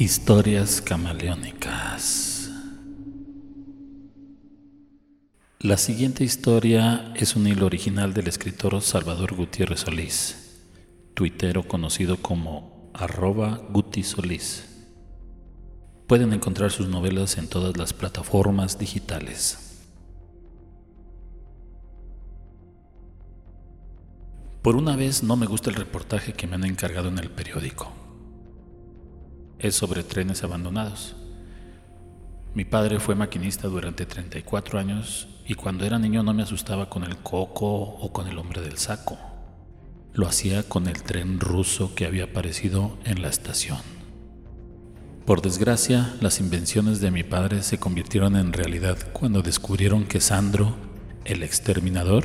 Historias camaleónicas. La siguiente historia es un hilo original del escritor Salvador Gutiérrez Solís, tuitero conocido como arroba Guti Solís. Pueden encontrar sus novelas en todas las plataformas digitales. Por una vez no me gusta el reportaje que me han encargado en el periódico es sobre trenes abandonados. Mi padre fue maquinista durante 34 años y cuando era niño no me asustaba con el coco o con el hombre del saco. Lo hacía con el tren ruso que había aparecido en la estación. Por desgracia, las invenciones de mi padre se convirtieron en realidad cuando descubrieron que Sandro, el exterminador,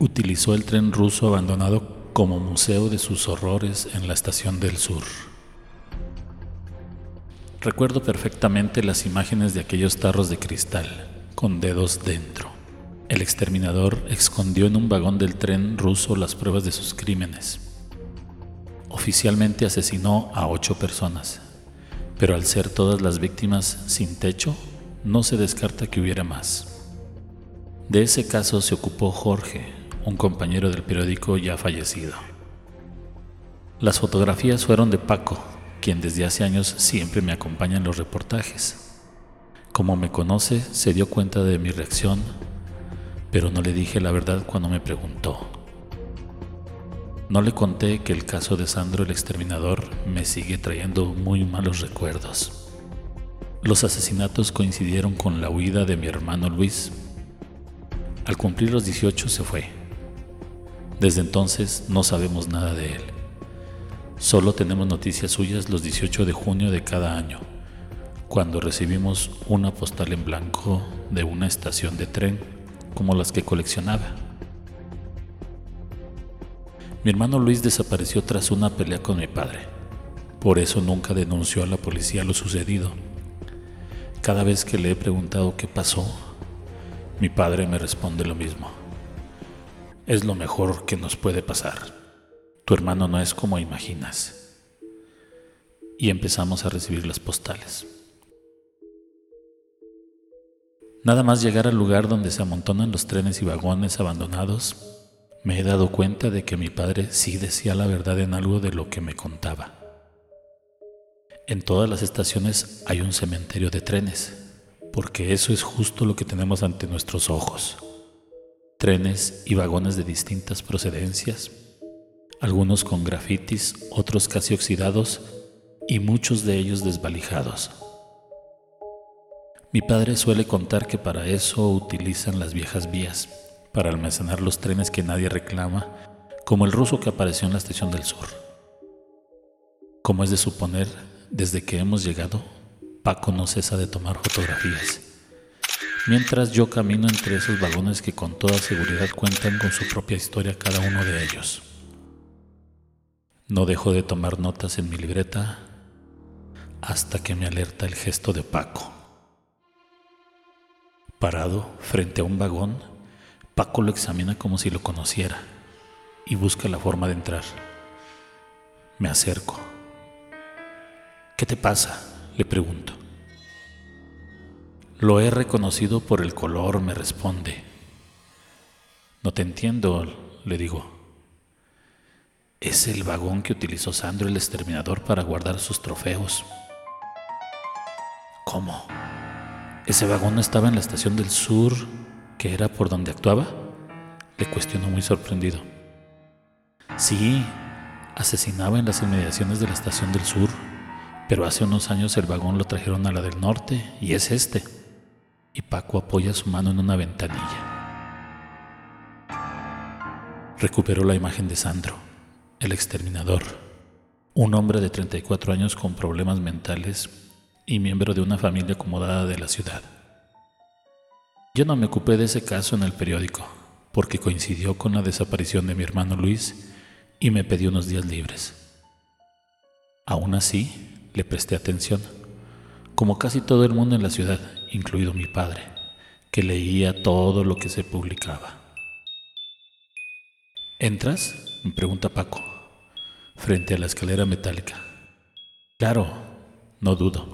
utilizó el tren ruso abandonado como museo de sus horrores en la estación del sur. Recuerdo perfectamente las imágenes de aquellos tarros de cristal, con dedos dentro. El exterminador escondió en un vagón del tren ruso las pruebas de sus crímenes. Oficialmente asesinó a ocho personas, pero al ser todas las víctimas sin techo, no se descarta que hubiera más. De ese caso se ocupó Jorge, un compañero del periódico ya fallecido. Las fotografías fueron de Paco, quien desde hace años siempre me acompaña en los reportajes. Como me conoce, se dio cuenta de mi reacción, pero no le dije la verdad cuando me preguntó. No le conté que el caso de Sandro el exterminador me sigue trayendo muy malos recuerdos. Los asesinatos coincidieron con la huida de mi hermano Luis. Al cumplir los 18 se fue. Desde entonces no sabemos nada de él. Solo tenemos noticias suyas los 18 de junio de cada año, cuando recibimos una postal en blanco de una estación de tren como las que coleccionaba. Mi hermano Luis desapareció tras una pelea con mi padre. Por eso nunca denunció a la policía lo sucedido. Cada vez que le he preguntado qué pasó, mi padre me responde lo mismo. Es lo mejor que nos puede pasar. Tu hermano no es como imaginas. Y empezamos a recibir las postales. Nada más llegar al lugar donde se amontonan los trenes y vagones abandonados, me he dado cuenta de que mi padre sí decía la verdad en algo de lo que me contaba. En todas las estaciones hay un cementerio de trenes, porque eso es justo lo que tenemos ante nuestros ojos. Trenes y vagones de distintas procedencias algunos con grafitis, otros casi oxidados y muchos de ellos desvalijados. Mi padre suele contar que para eso utilizan las viejas vías, para almacenar los trenes que nadie reclama, como el ruso que apareció en la estación del sur. Como es de suponer, desde que hemos llegado, Paco no cesa de tomar fotografías, mientras yo camino entre esos vagones que con toda seguridad cuentan con su propia historia cada uno de ellos. No dejo de tomar notas en mi libreta hasta que me alerta el gesto de Paco. Parado frente a un vagón, Paco lo examina como si lo conociera y busca la forma de entrar. Me acerco. ¿Qué te pasa? Le pregunto. Lo he reconocido por el color, me responde. No te entiendo, le digo. Es el vagón que utilizó Sandro el exterminador para guardar sus trofeos. ¿Cómo? ¿Ese vagón no estaba en la estación del sur, que era por donde actuaba? Le cuestionó muy sorprendido. Sí, asesinaba en las inmediaciones de la estación del sur, pero hace unos años el vagón lo trajeron a la del norte y es este. Y Paco apoya su mano en una ventanilla. Recuperó la imagen de Sandro el exterminador, un hombre de 34 años con problemas mentales y miembro de una familia acomodada de la ciudad. Yo no me ocupé de ese caso en el periódico, porque coincidió con la desaparición de mi hermano Luis y me pedí unos días libres. Aún así, le presté atención, como casi todo el mundo en la ciudad, incluido mi padre, que leía todo lo que se publicaba. ¿Entras? me pregunta Paco, frente a la escalera metálica. Claro, no dudo.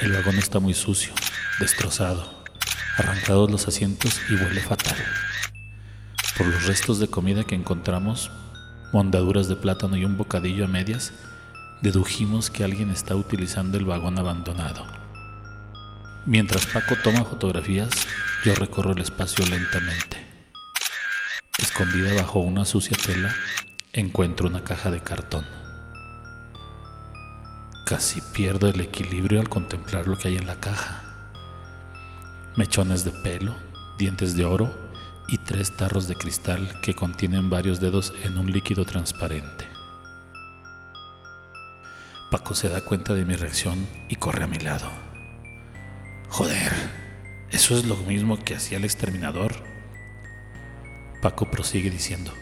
El vagón está muy sucio, destrozado, arrancados los asientos y huele fatal. Por los restos de comida que encontramos, mondaduras de plátano y un bocadillo a medias, dedujimos que alguien está utilizando el vagón abandonado. Mientras Paco toma fotografías, yo recorro el espacio lentamente. Escondida bajo una sucia tela, encuentro una caja de cartón. Casi pierdo el equilibrio al contemplar lo que hay en la caja. Mechones de pelo, dientes de oro y tres tarros de cristal que contienen varios dedos en un líquido transparente. Paco se da cuenta de mi reacción y corre a mi lado. Joder, eso es lo mismo que hacía el exterminador. Paco prosigue diciendo,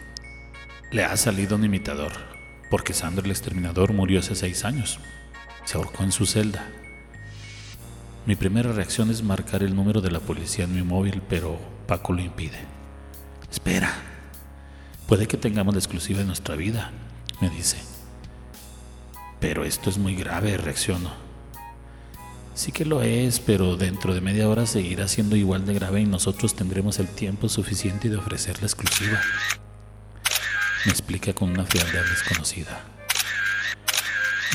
le ha salido un imitador, porque Sandro el exterminador murió hace seis años. Se ahorcó en su celda. Mi primera reacción es marcar el número de la policía en mi móvil, pero Paco lo impide. Espera, puede que tengamos la exclusiva de nuestra vida, me dice. Pero esto es muy grave, reacciono. Sí que lo es, pero dentro de media hora seguirá siendo igual de grave y nosotros tendremos el tiempo suficiente de ofrecer la exclusiva. Me explica con una frialdad desconocida.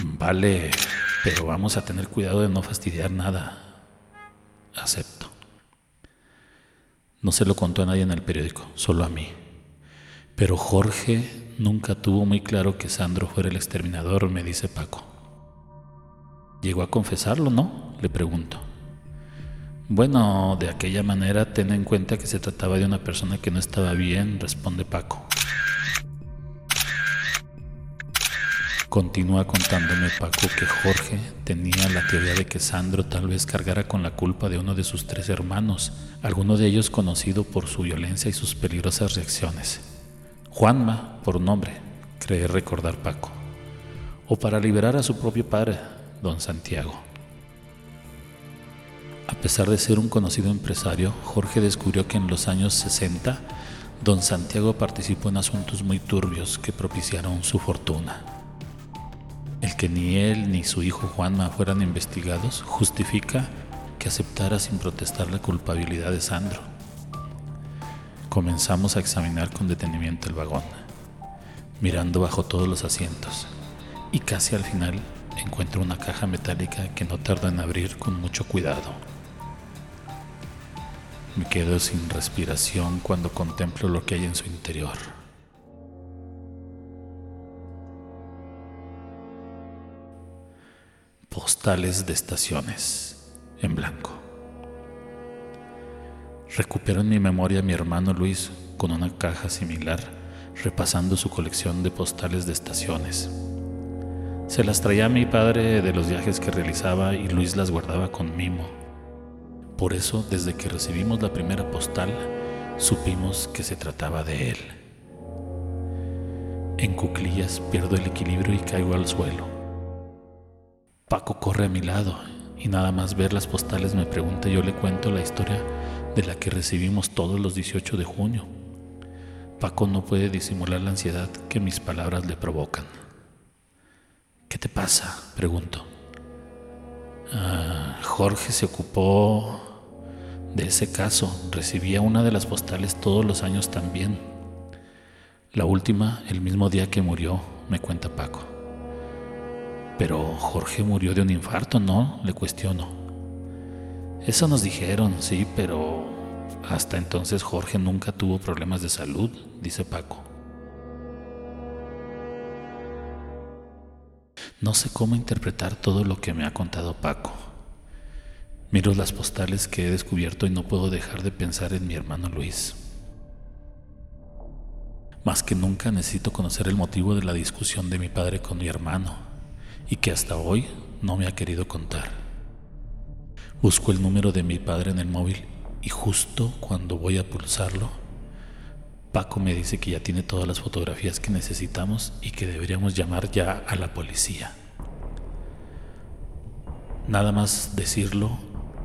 Vale, pero vamos a tener cuidado de no fastidiar nada. Acepto. No se lo contó a nadie en el periódico, solo a mí. Pero Jorge nunca tuvo muy claro que Sandro fuera el exterminador, me dice Paco. Llegó a confesarlo, ¿no? Le pregunto. Bueno, de aquella manera ten en cuenta que se trataba de una persona que no estaba bien, responde Paco. Continúa contándome Paco que Jorge tenía la teoría de que Sandro tal vez cargara con la culpa de uno de sus tres hermanos, alguno de ellos conocido por su violencia y sus peligrosas reacciones. Juanma, por nombre, cree recordar Paco. O para liberar a su propio padre, don Santiago. A pesar de ser un conocido empresario, Jorge descubrió que en los años 60, don Santiago participó en asuntos muy turbios que propiciaron su fortuna. El que ni él ni su hijo Juanma fueran investigados justifica que aceptara sin protestar la culpabilidad de Sandro. Comenzamos a examinar con detenimiento el vagón, mirando bajo todos los asientos, y casi al final encuentro una caja metálica que no tarda en abrir con mucho cuidado. Me quedo sin respiración cuando contemplo lo que hay en su interior. postales de estaciones en blanco. Recupero en mi memoria a mi hermano Luis con una caja similar, repasando su colección de postales de estaciones. Se las traía a mi padre de los viajes que realizaba y Luis las guardaba con mimo. Por eso, desde que recibimos la primera postal, supimos que se trataba de él. En cuclillas pierdo el equilibrio y caigo al suelo. Paco corre a mi lado y nada más ver las postales me pregunta, yo le cuento la historia de la que recibimos todos los 18 de junio. Paco no puede disimular la ansiedad que mis palabras le provocan. ¿Qué te pasa? pregunto. Ah, Jorge se ocupó de ese caso. Recibía una de las postales todos los años también. La última, el mismo día que murió, me cuenta Paco. Pero Jorge murió de un infarto, ¿no? Le cuestiono. Eso nos dijeron, sí, pero hasta entonces Jorge nunca tuvo problemas de salud, dice Paco. No sé cómo interpretar todo lo que me ha contado Paco. Miro las postales que he descubierto y no puedo dejar de pensar en mi hermano Luis. Más que nunca necesito conocer el motivo de la discusión de mi padre con mi hermano y que hasta hoy no me ha querido contar. Busco el número de mi padre en el móvil y justo cuando voy a pulsarlo, Paco me dice que ya tiene todas las fotografías que necesitamos y que deberíamos llamar ya a la policía. Nada más decirlo,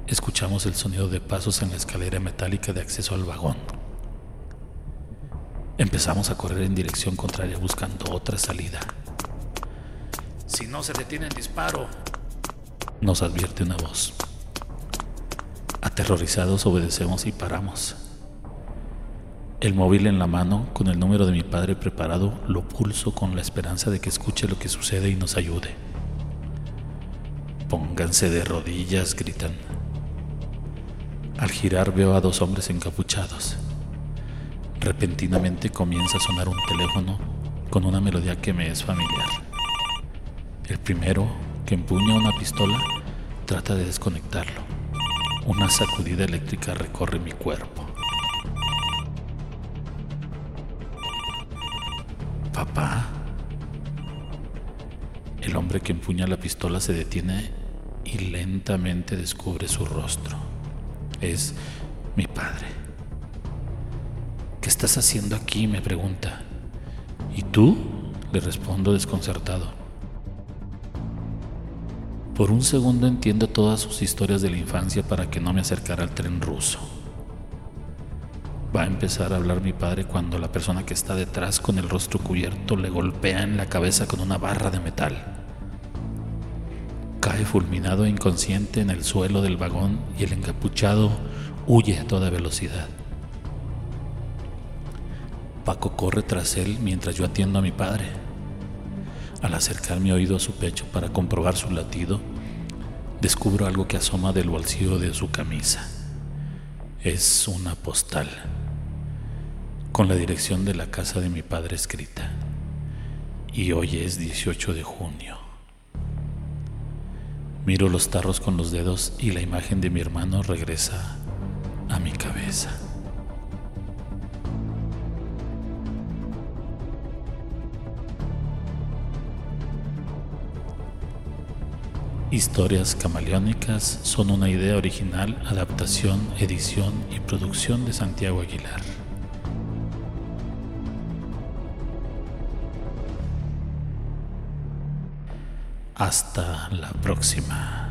escuchamos el sonido de pasos en la escalera metálica de acceso al vagón. Empezamos a correr en dirección contraria buscando otra salida. si no se detiene el disparo, nos advierte una voz. Aterrorizados obedecemos y paramos. El móvil en la mano, con el número de mi padre preparado, lo pulso con la esperanza de que escuche lo que sucede y nos ayude. Pónganse de rodillas, gritan. Al girar veo a dos hombres encapuchados. Repentinamente comienza a sonar un teléfono con una melodía que me es familiar. El primero, que empuña una pistola, trata de desconectarlo. Una sacudida eléctrica recorre mi cuerpo. Papá. El hombre que empuña la pistola se detiene y lentamente descubre su rostro. Es mi padre. ¿Qué estás haciendo aquí? me pregunta. ¿Y tú? le respondo desconcertado. Por un segundo entiendo todas sus historias de la infancia para que no me acercara al tren ruso. Va a empezar a hablar mi padre cuando la persona que está detrás con el rostro cubierto le golpea en la cabeza con una barra de metal. Cae fulminado e inconsciente en el suelo del vagón y el encapuchado huye a toda velocidad. Paco corre tras él mientras yo atiendo a mi padre. Al acercar mi oído a su pecho para comprobar su latido, descubro algo que asoma del bolsillo de su camisa. Es una postal con la dirección de la casa de mi padre escrita. Y hoy es 18 de junio. Miro los tarros con los dedos y la imagen de mi hermano regresa a mi cabeza. Historias camaleónicas son una idea original, adaptación, edición y producción de Santiago Aguilar. Hasta la próxima.